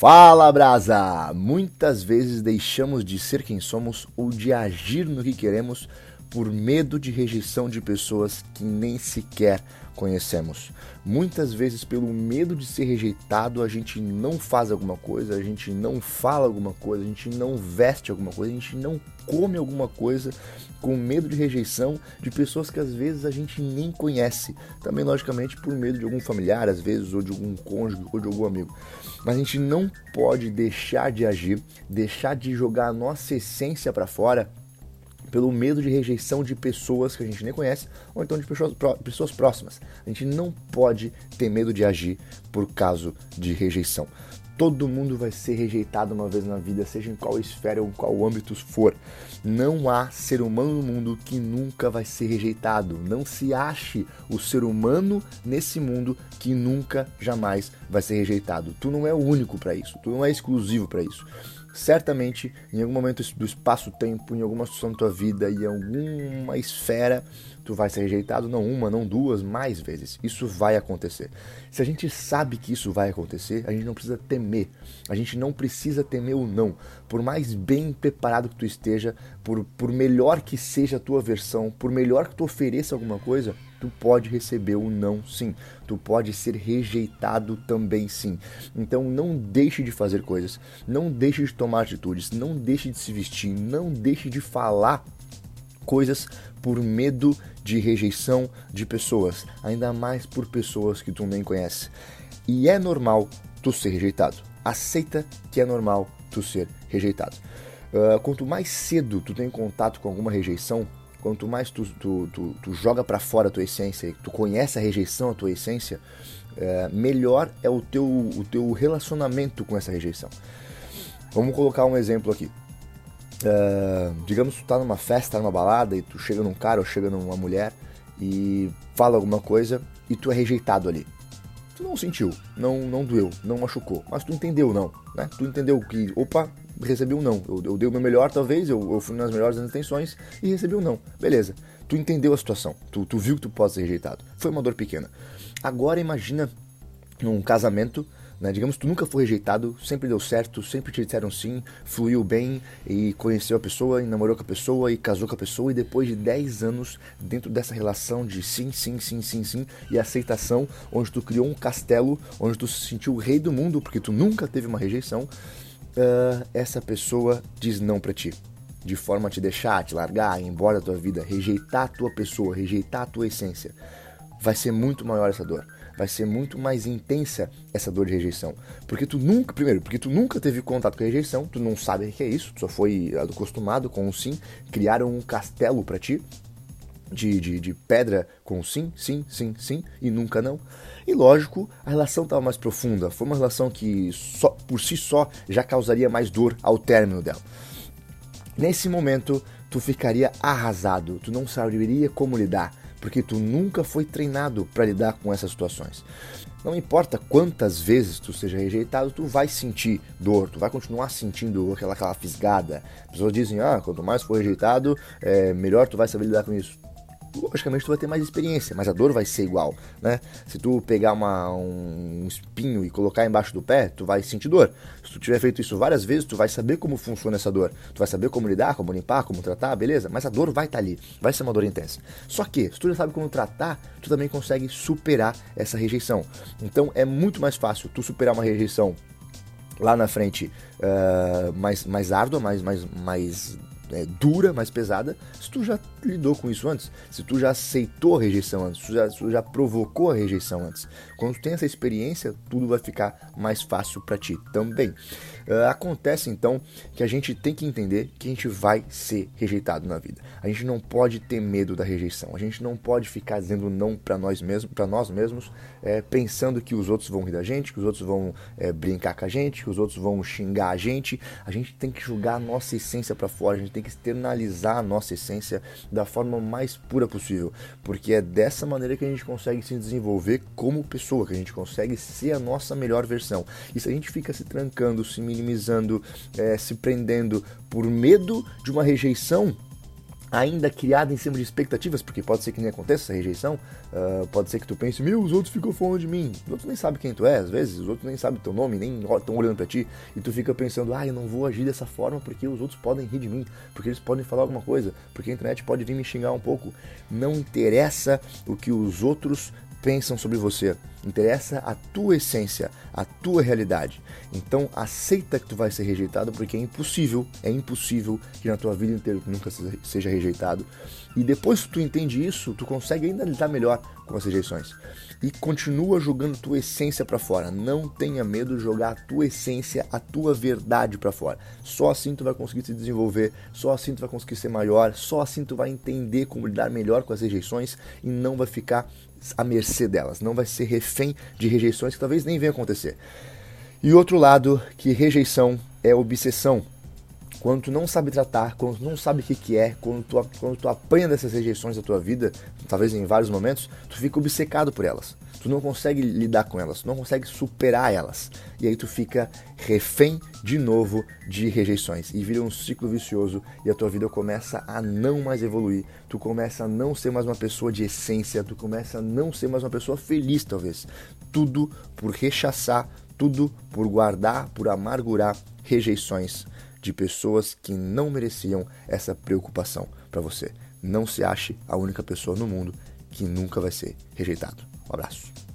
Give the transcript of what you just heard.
Fala Brasa! Muitas vezes deixamos de ser quem somos ou de agir no que queremos por medo de rejeição de pessoas que nem sequer conhecemos. Muitas vezes, pelo medo de ser rejeitado, a gente não faz alguma coisa, a gente não fala alguma coisa, a gente não veste alguma coisa, a gente não come alguma coisa com medo de rejeição de pessoas que às vezes a gente nem conhece. Também, logicamente, por medo de algum familiar, às vezes, ou de algum cônjuge ou de algum amigo. Mas a gente não pode deixar de agir, deixar de jogar a nossa essência para fora pelo medo de rejeição de pessoas que a gente nem conhece ou então de pessoas, pessoas próximas. A gente não pode ter medo de agir por caso de rejeição. Todo mundo vai ser rejeitado uma vez na vida, seja em qual esfera ou em qual âmbito for. Não há ser humano no mundo que nunca vai ser rejeitado. Não se ache o ser humano nesse mundo que nunca, jamais vai ser rejeitado. Tu não é o único para isso, tu não é exclusivo para isso certamente em algum momento do espaço-tempo, em alguma situação da tua vida, em alguma esfera, tu vai ser rejeitado, não uma, não duas, mais vezes. Isso vai acontecer. Se a gente sabe que isso vai acontecer, a gente não precisa temer. A gente não precisa temer o não. Por mais bem preparado que tu esteja, por, por melhor que seja a tua versão, por melhor que tu ofereça alguma coisa, tu pode receber o não sim. Tu pode ser rejeitado também sim. Então não deixe de fazer coisas, não deixe de tomar atitudes, não deixe de se vestir, não deixe de falar coisas por medo de rejeição de pessoas, ainda mais por pessoas que tu nem conhece. E é normal tu ser rejeitado. Aceita que é normal tu ser rejeitado. Uh, quanto mais cedo tu tem contato com alguma rejeição, quanto mais tu, tu, tu, tu joga para fora a tua essência, tu conhece a rejeição, a tua essência, uh, melhor é o teu, o teu relacionamento com essa rejeição. Vamos colocar um exemplo aqui. Uh, digamos que tu tá numa festa, numa balada, e tu chega num cara ou chega numa mulher e fala alguma coisa e tu é rejeitado ali. Tu não sentiu, não, não doeu, não machucou, mas tu entendeu não, né? Tu entendeu que, opa, recebi um não. Eu, eu dei o meu melhor, talvez, eu, eu fui nas melhores intenções e recebi um não. Beleza. Tu entendeu a situação, tu, tu viu que tu pode ser rejeitado. Foi uma dor pequena. Agora imagina num casamento né? Digamos que tu nunca foi rejeitado, sempre deu certo, sempre te disseram sim, fluiu bem e conheceu a pessoa, e namorou com a pessoa e casou com a pessoa e depois de 10 anos dentro dessa relação de sim, sim, sim, sim, sim e aceitação, onde tu criou um castelo, onde tu se sentiu o rei do mundo porque tu nunca teve uma rejeição, uh, essa pessoa diz não para ti de forma a te deixar, te largar, ir embora da tua vida, rejeitar a tua pessoa, rejeitar a tua essência, vai ser muito maior essa dor vai ser muito mais intensa essa dor de rejeição. Porque tu nunca, primeiro, porque tu nunca teve contato com a rejeição, tu não sabe o que é isso, tu só foi acostumado com o sim, criaram um castelo para ti. De, de, de, pedra com sim, sim, sim, sim e nunca não. E lógico, a relação estava mais profunda. Foi uma relação que só, por si só já causaria mais dor ao término dela. Nesse momento, tu ficaria arrasado, tu não saberia como lidar porque tu nunca foi treinado para lidar com essas situações. Não importa quantas vezes tu seja rejeitado, tu vai sentir dor, tu vai continuar sentindo aquela, aquela fisgada. As pessoas dizem, ah, quanto mais for rejeitado, é, melhor tu vai saber lidar com isso logicamente tu vai ter mais experiência, mas a dor vai ser igual, né? Se tu pegar uma, um espinho e colocar embaixo do pé, tu vai sentir dor. Se tu tiver feito isso várias vezes, tu vai saber como funciona essa dor. Tu vai saber como lidar, como limpar, como tratar, beleza? Mas a dor vai estar tá ali, vai ser uma dor intensa. Só que, se tu já sabe como tratar, tu também consegue superar essa rejeição. Então é muito mais fácil tu superar uma rejeição lá na frente uh, mais, mais árdua, mais, mais, mais é, dura, mais pesada, se tu já lidou com isso antes, se tu já aceitou a rejeição antes, se tu já, se tu já provocou a rejeição antes. Quando tu tem essa experiência, tudo vai ficar mais fácil para ti também. Uh, acontece então que a gente tem que entender que a gente vai ser rejeitado na vida. A gente não pode ter medo da rejeição. A gente não pode ficar dizendo não para nós mesmos, para nós mesmos, é, pensando que os outros vão rir da gente, que os outros vão é, brincar com a gente, que os outros vão xingar a gente. A gente tem que julgar a nossa essência para fora. A gente tem tem que externalizar a nossa essência da forma mais pura possível, porque é dessa maneira que a gente consegue se desenvolver como pessoa, que a gente consegue ser a nossa melhor versão. E se a gente fica se trancando, se minimizando, é, se prendendo por medo de uma rejeição, ainda criada em cima de expectativas, porque pode ser que nem aconteça essa rejeição, uh, pode ser que tu pense, meu, os outros ficam falando de mim, os outros nem sabem quem tu é, às vezes, os outros nem sabem teu nome, nem estão olhando para ti, e tu fica pensando, ah, eu não vou agir dessa forma porque os outros podem rir de mim, porque eles podem falar alguma coisa, porque a internet pode vir me xingar um pouco. Não interessa o que os outros pensam sobre você. Interessa a tua essência, a tua realidade. Então aceita que tu vai ser rejeitado porque é impossível, é impossível que na tua vida inteira tu nunca seja rejeitado. E depois que tu entende isso, tu consegue ainda lidar melhor com as rejeições. E continua jogando tua essência para fora. Não tenha medo de jogar a tua essência, a tua verdade para fora. Só assim tu vai conseguir se desenvolver, só assim tu vai conseguir ser maior, só assim tu vai entender como lidar melhor com as rejeições e não vai ficar à mercê delas, não vai ser refém de rejeições que talvez nem venham acontecer. E outro lado, que rejeição é obsessão. Quando tu não sabe tratar, quando tu não sabe o que, que é, quando tu, quando tu apanha dessas rejeições da tua vida, talvez em vários momentos, tu fica obcecado por elas. Tu não consegue lidar com elas, tu não consegue superar elas. E aí tu fica refém de novo de rejeições. E vira um ciclo vicioso e a tua vida começa a não mais evoluir. Tu começa a não ser mais uma pessoa de essência, tu começa a não ser mais uma pessoa feliz, talvez. Tudo por rechaçar, tudo por guardar, por amargurar rejeições de pessoas que não mereciam essa preocupação para você. Não se ache a única pessoa no mundo que nunca vai ser rejeitado. Um abraço.